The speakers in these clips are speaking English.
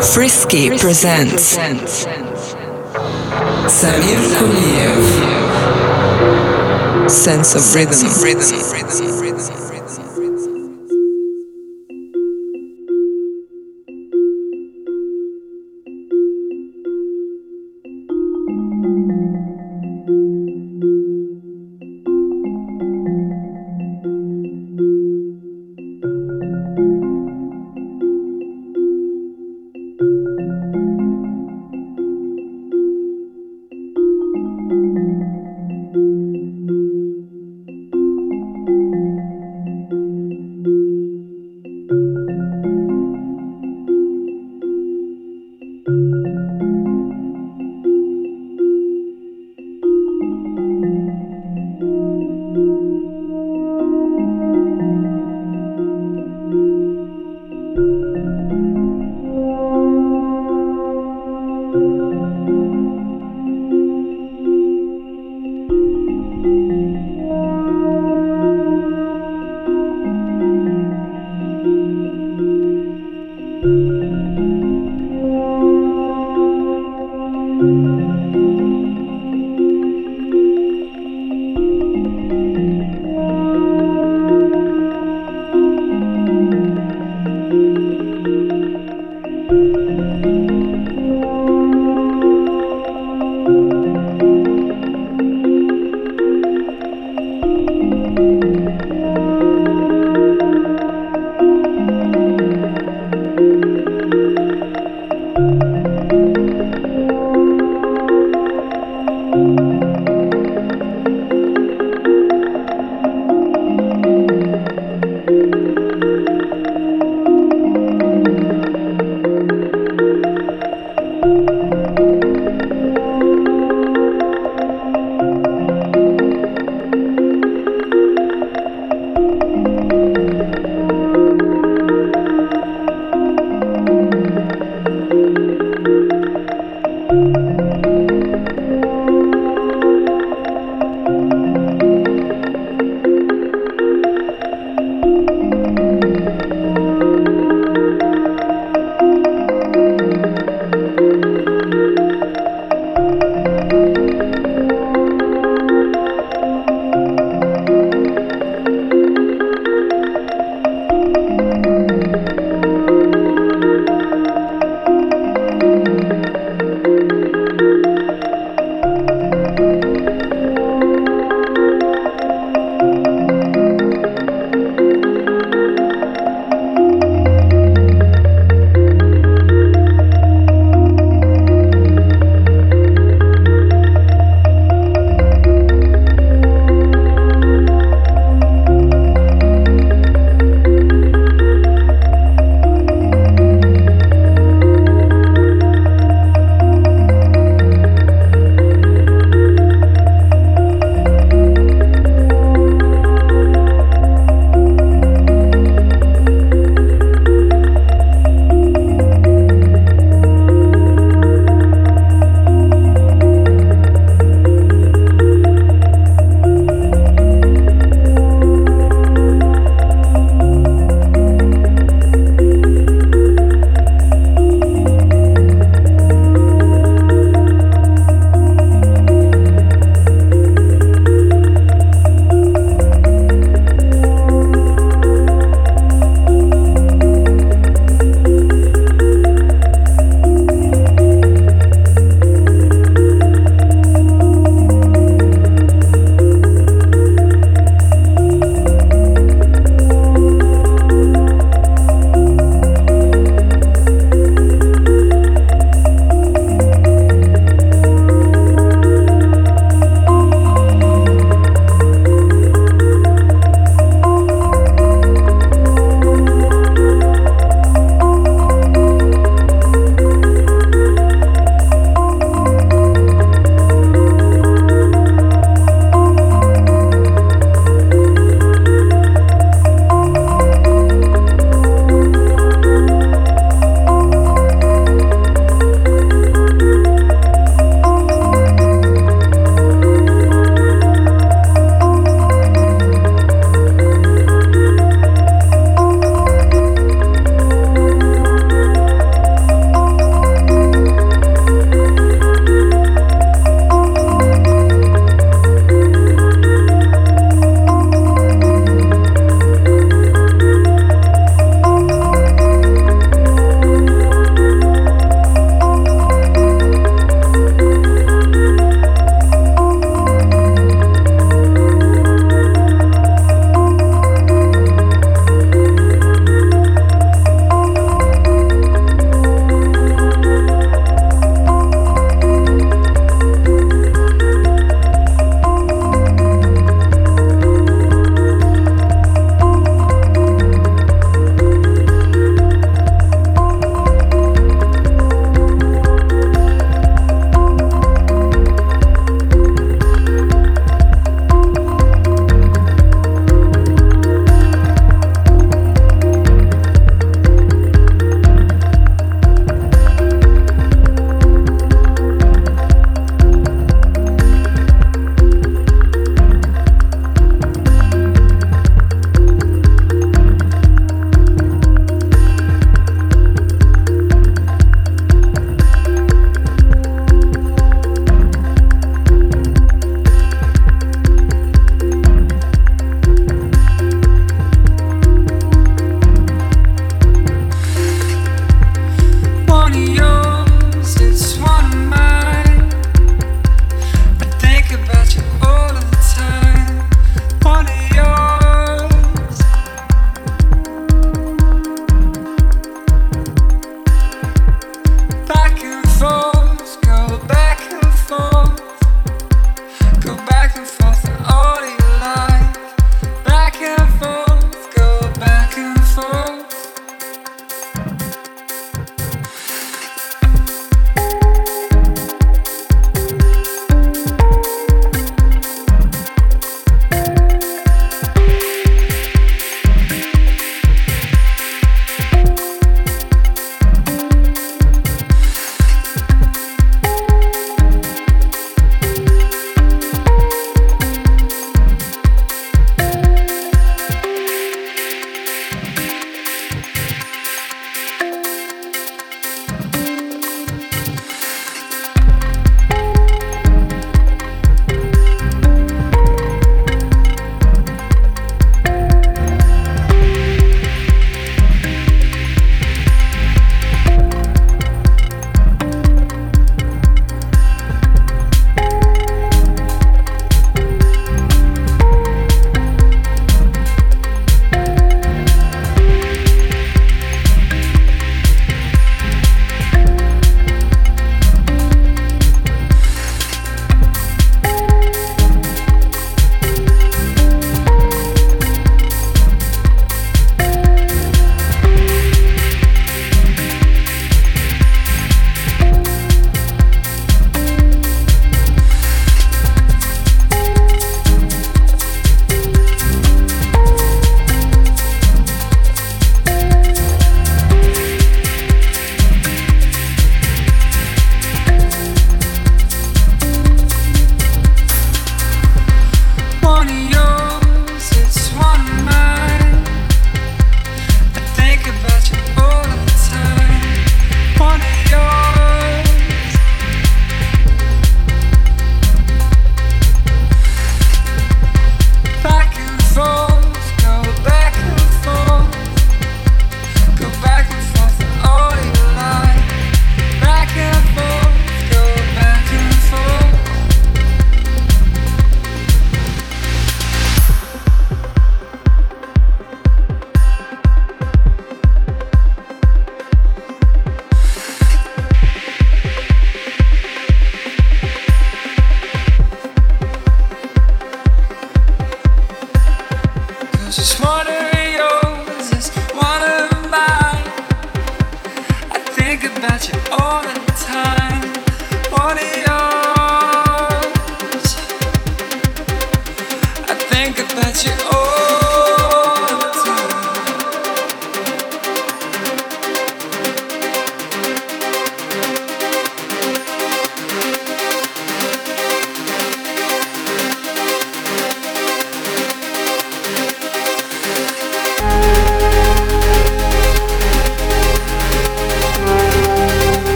Frisky presents Samir Kuliev Sense of Rhythm. sense of rhythm.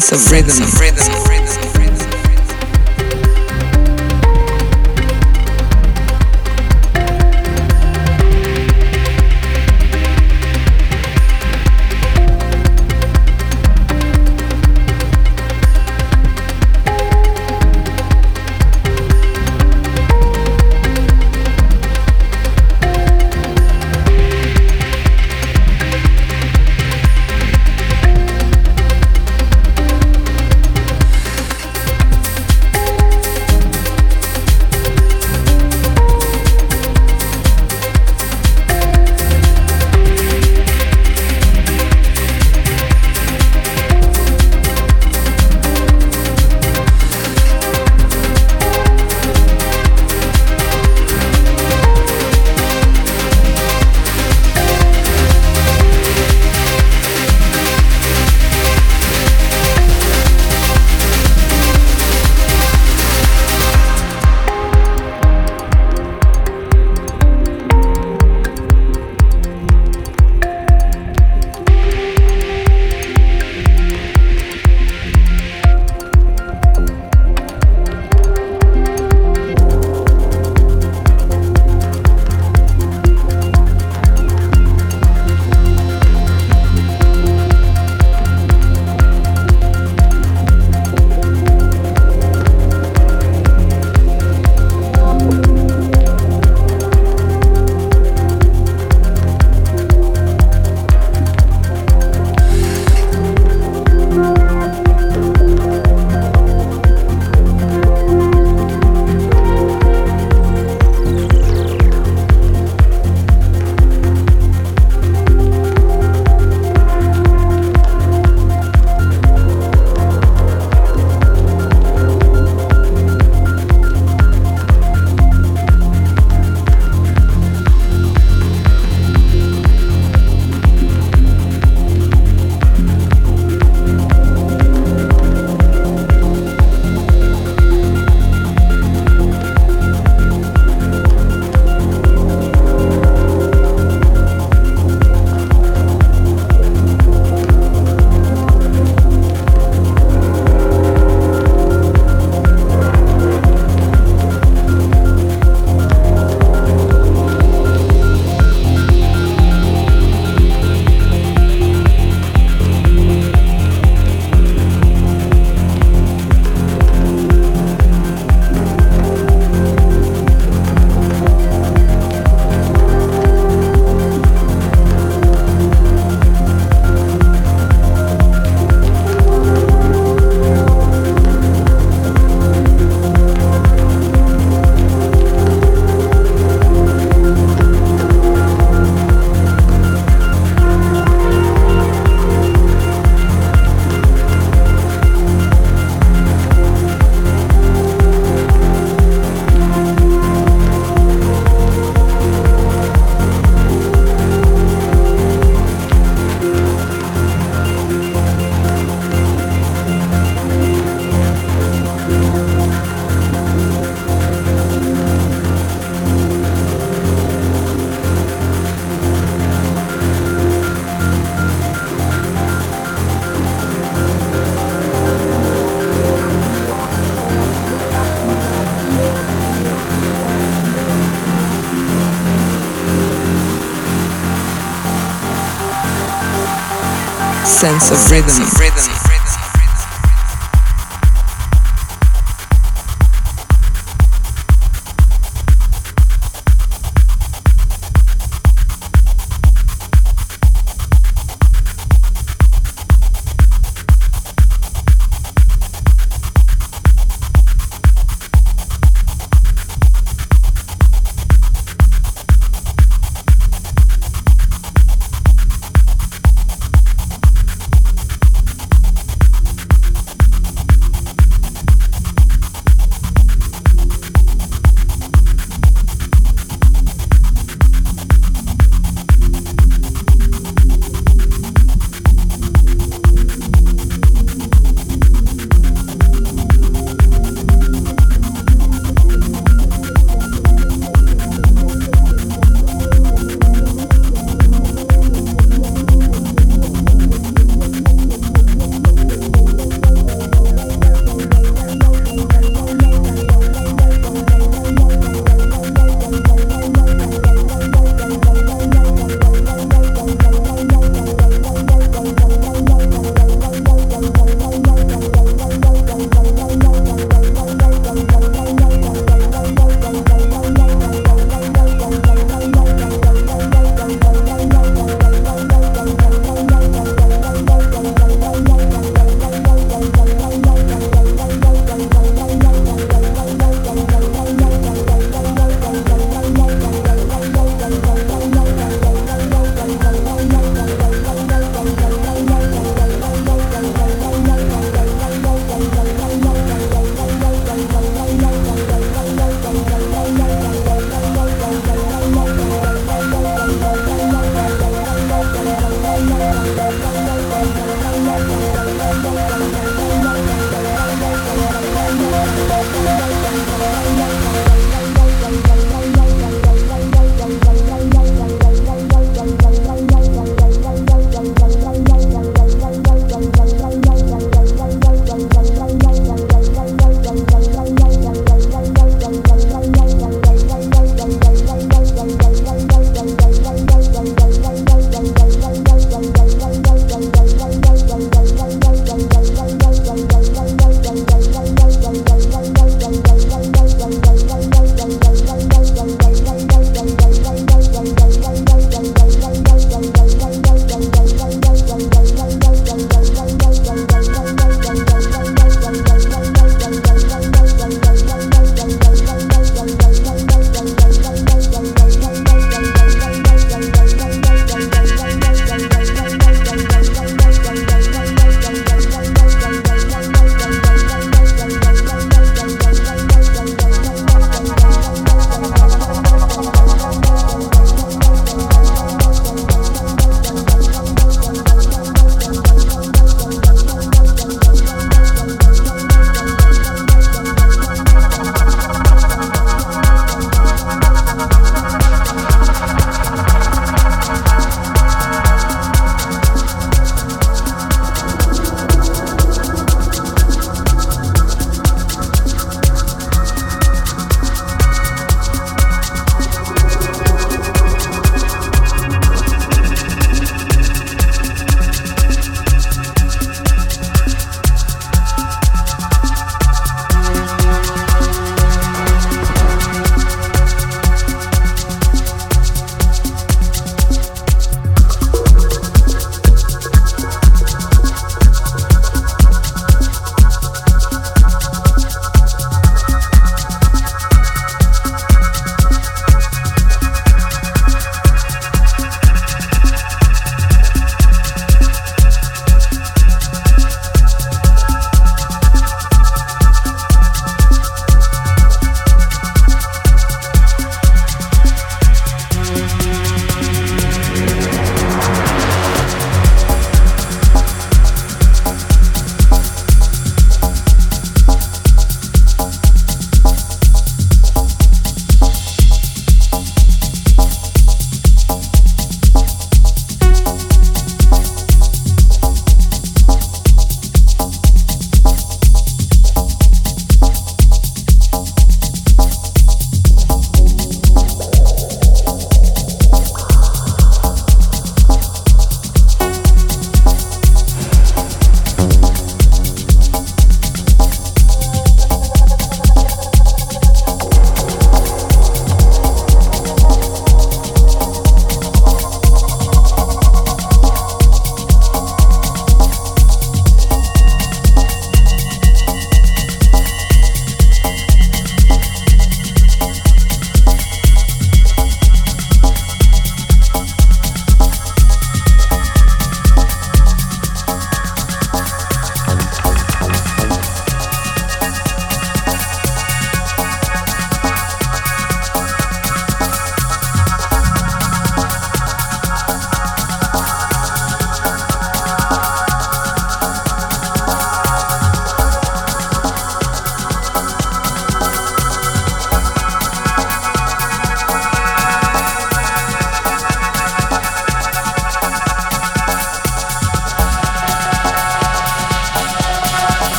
Sense of rhythm. Sense of rhythm.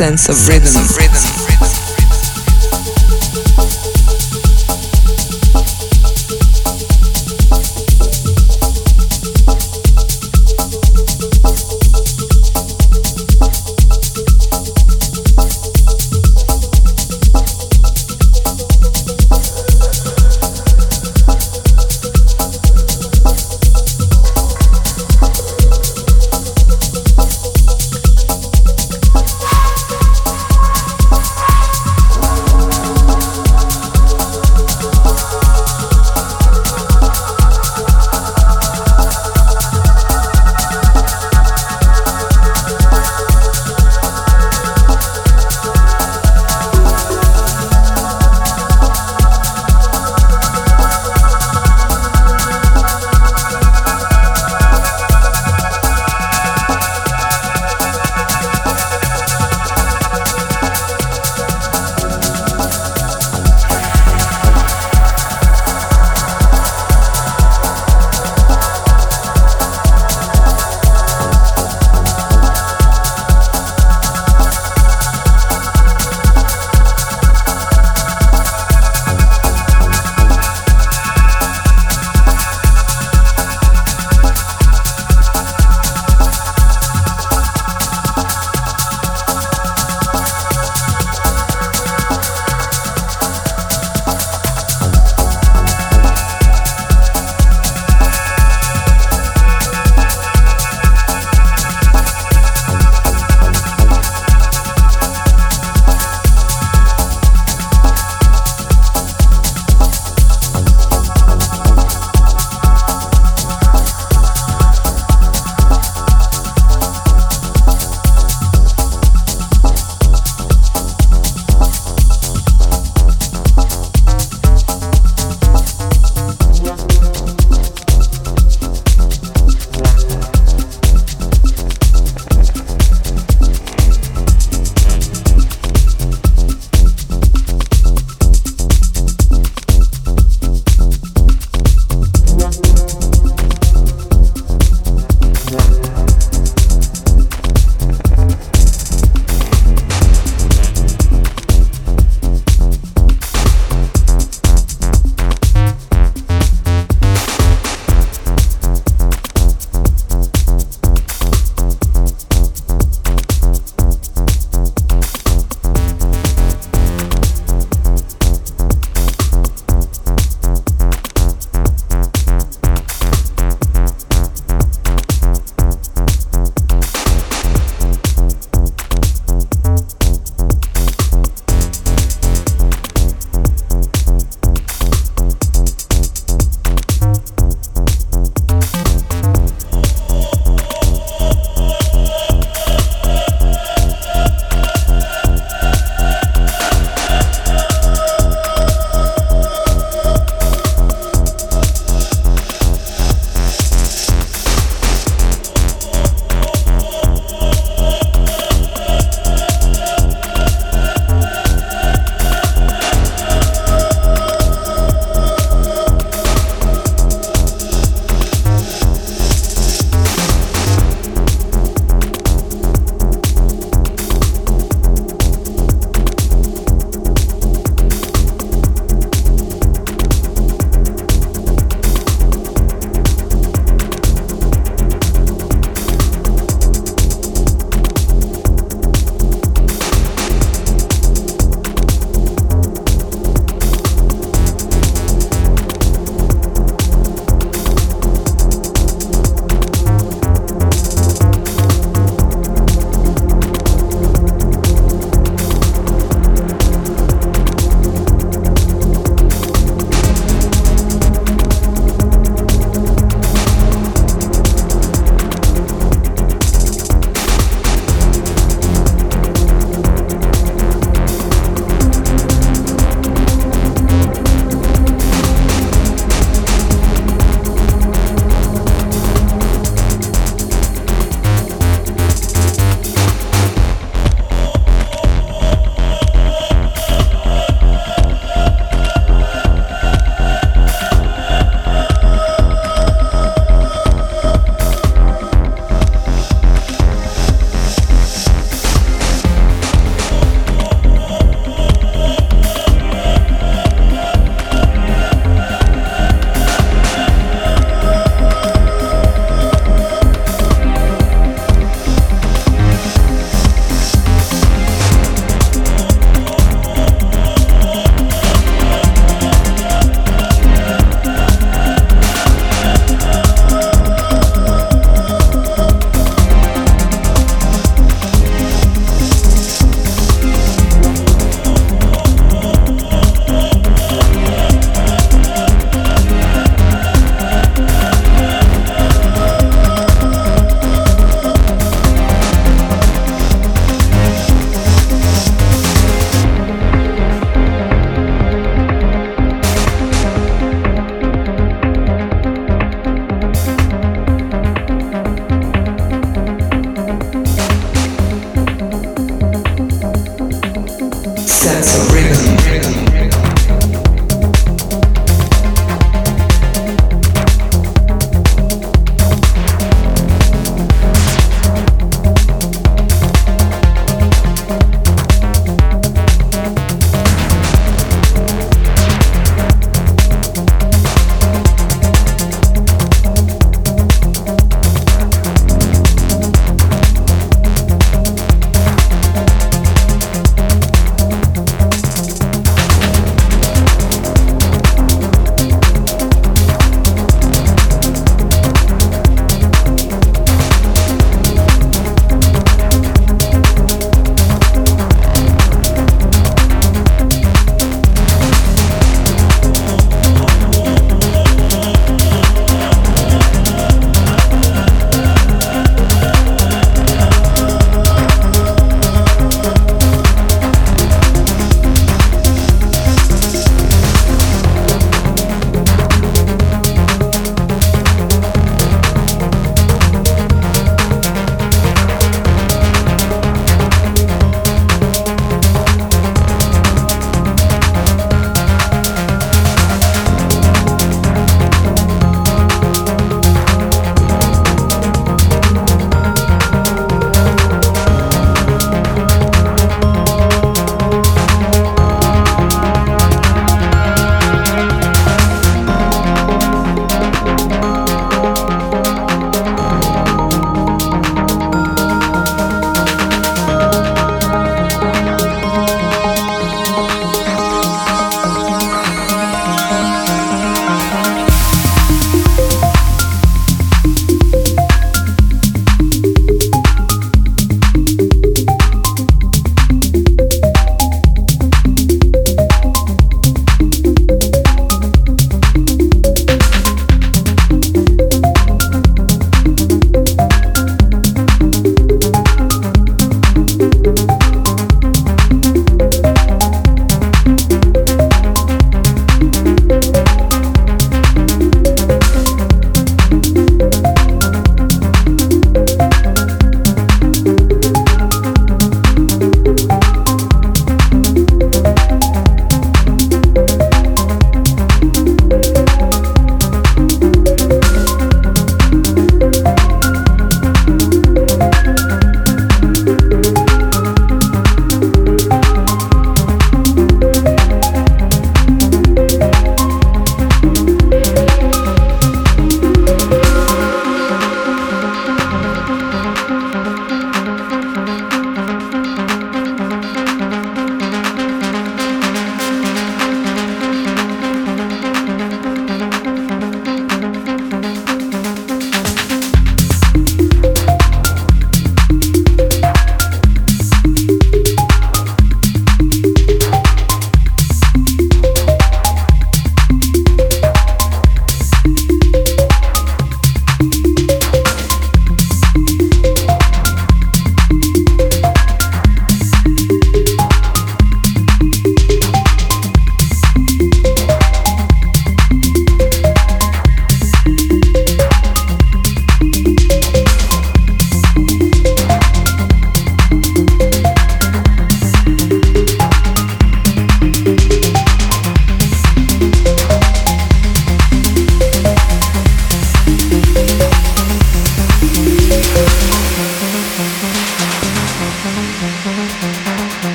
Sense of rhythm.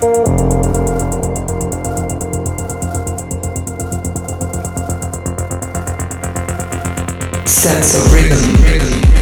Sense of rhythm. rhythm.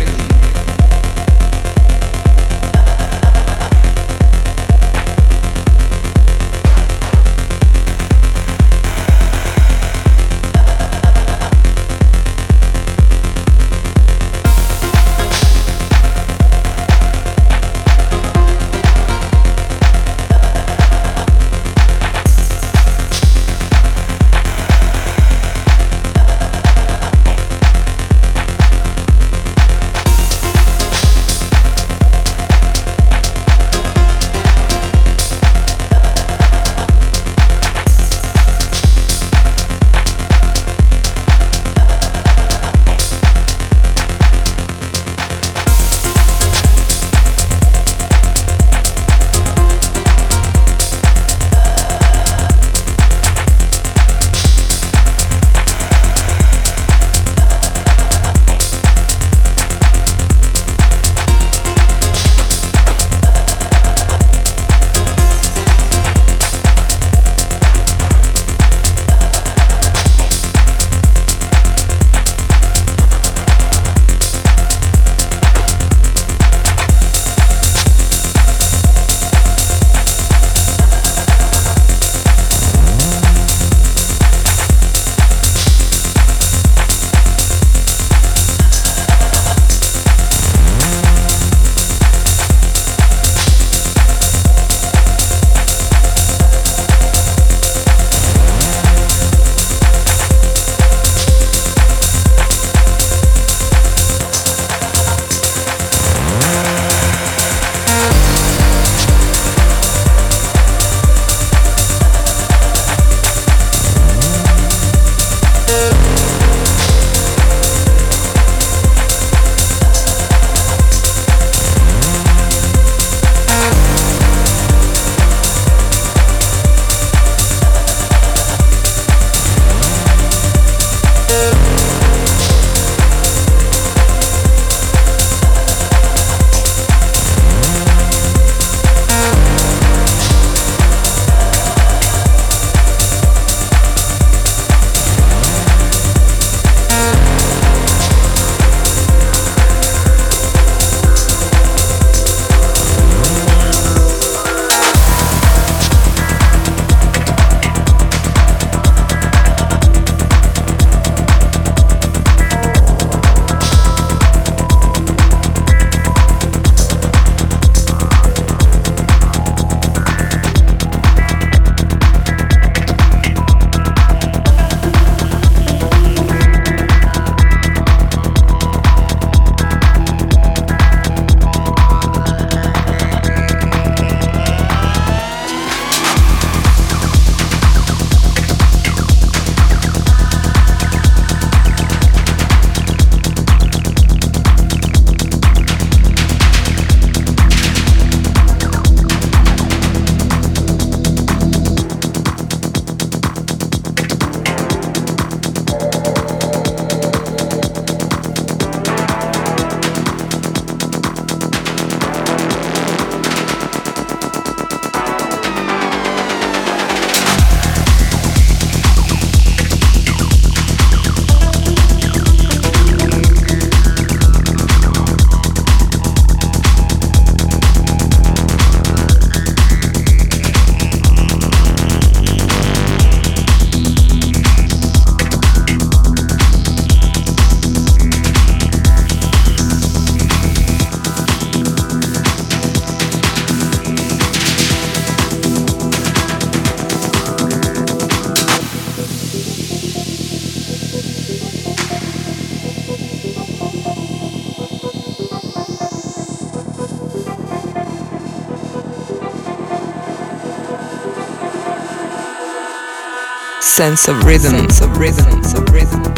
Sense of rhythm, sense of rhythm, sense of rhythm.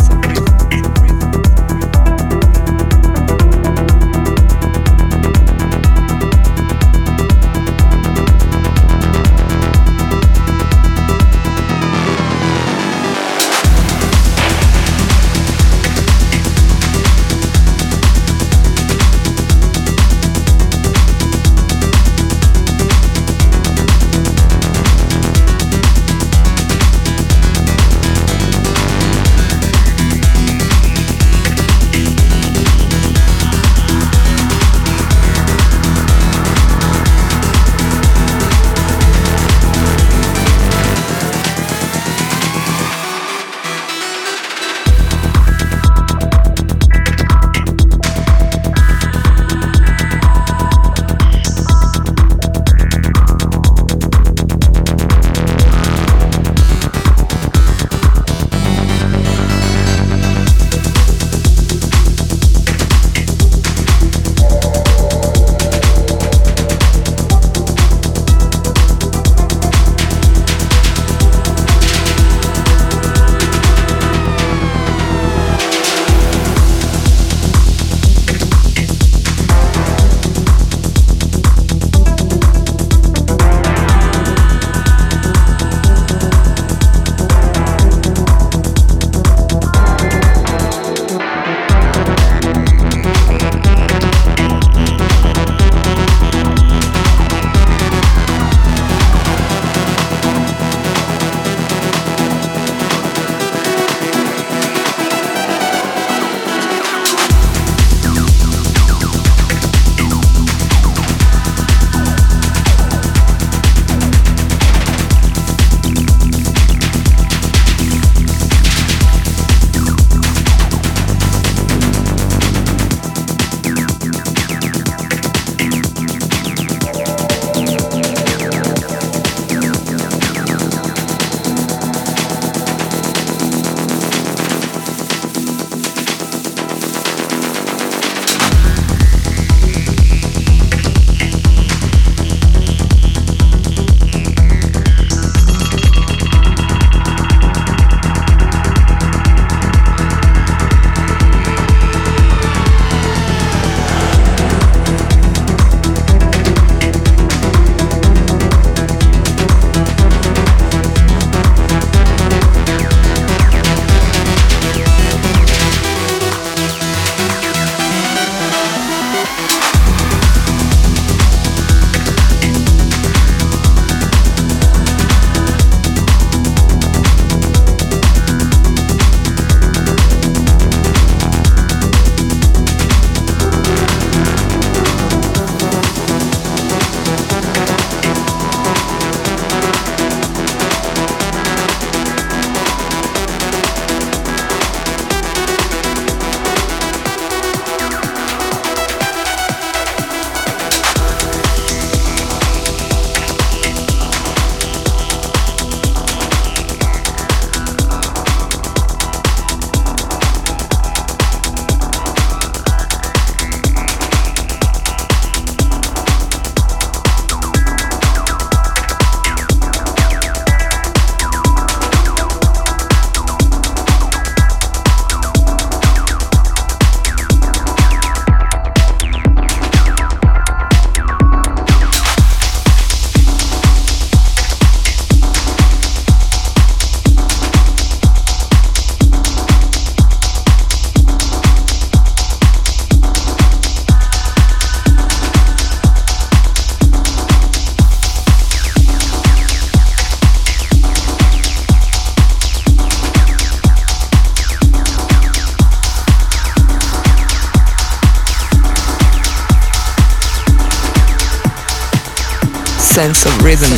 Rhythm.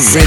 Sense